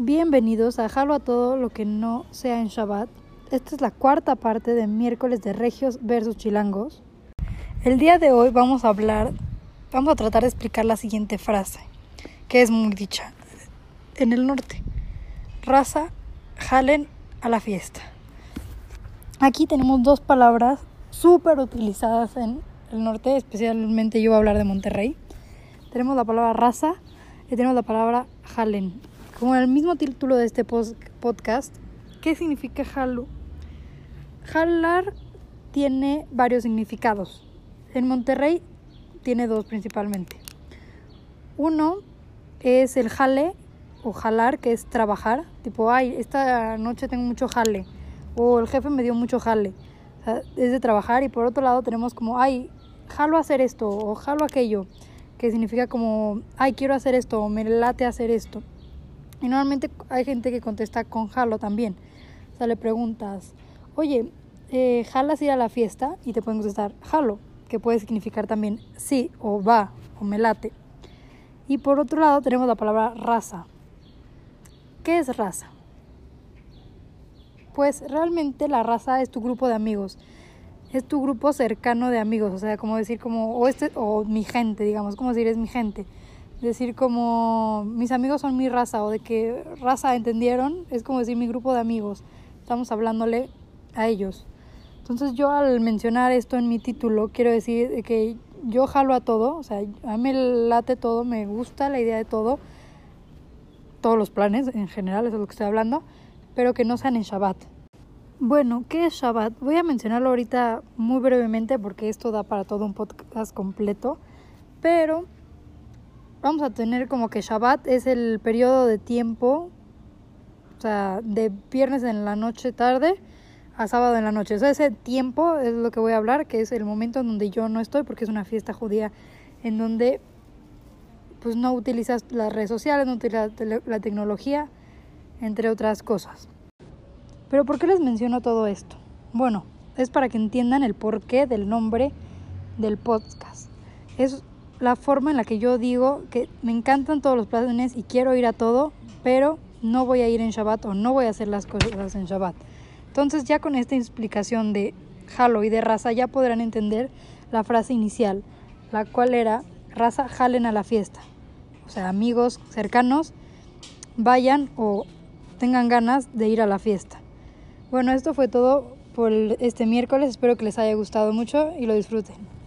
Bienvenidos a Jalo a todo lo que no sea en Shabbat. Esta es la cuarta parte de miércoles de Regios versus Chilangos. El día de hoy vamos a hablar, vamos a tratar de explicar la siguiente frase, que es muy dicha en el norte. Raza, jalen a la fiesta. Aquí tenemos dos palabras súper utilizadas en el norte, especialmente yo voy a hablar de Monterrey. Tenemos la palabra raza y tenemos la palabra jalen. Como el mismo título de este podcast, ¿qué significa jalo? Jalar tiene varios significados. En Monterrey tiene dos principalmente. Uno es el jale o jalar, que es trabajar. Tipo, ay, esta noche tengo mucho jale. O el jefe me dio mucho jale. O sea, es de trabajar. Y por otro lado tenemos como, ay, jalo a hacer esto o jalo aquello. Que significa como, ay, quiero hacer esto o me late hacer esto. Y normalmente hay gente que contesta con jalo también. O sea, le preguntas, oye, eh, ¿jalas ir a la fiesta? Y te pueden contestar jalo, que puede significar también sí o va o me late. Y por otro lado tenemos la palabra raza. ¿Qué es raza? Pues realmente la raza es tu grupo de amigos. Es tu grupo cercano de amigos, o sea, como decir como o este o mi gente, digamos, como decir es mi gente decir como mis amigos son mi raza o de que raza entendieron, es como decir mi grupo de amigos, estamos hablándole a ellos. Entonces yo al mencionar esto en mi título quiero decir que yo jalo a todo, o sea, a mí me late todo, me gusta la idea de todo, todos los planes en general, eso es lo que estoy hablando, pero que no sean en Shabbat. Bueno, ¿qué es Shabbat? Voy a mencionarlo ahorita muy brevemente porque esto da para todo un podcast completo, pero vamos a tener como que Shabbat es el periodo de tiempo, o sea, de viernes en la noche tarde a sábado en la noche. O sea, ese tiempo es lo que voy a hablar, que es el momento en donde yo no estoy, porque es una fiesta judía en donde pues no utilizas las redes sociales, no utilizas la tecnología, entre otras cosas. Pero ¿por qué les menciono todo esto? Bueno, es para que entiendan el porqué del nombre del podcast. Es la forma en la que yo digo que me encantan todos los planes y quiero ir a todo, pero no voy a ir en Shabbat o no voy a hacer las cosas en Shabbat. Entonces ya con esta explicación de jalo y de raza ya podrán entender la frase inicial, la cual era raza jalen a la fiesta. O sea, amigos cercanos vayan o tengan ganas de ir a la fiesta. Bueno, esto fue todo por este miércoles. Espero que les haya gustado mucho y lo disfruten.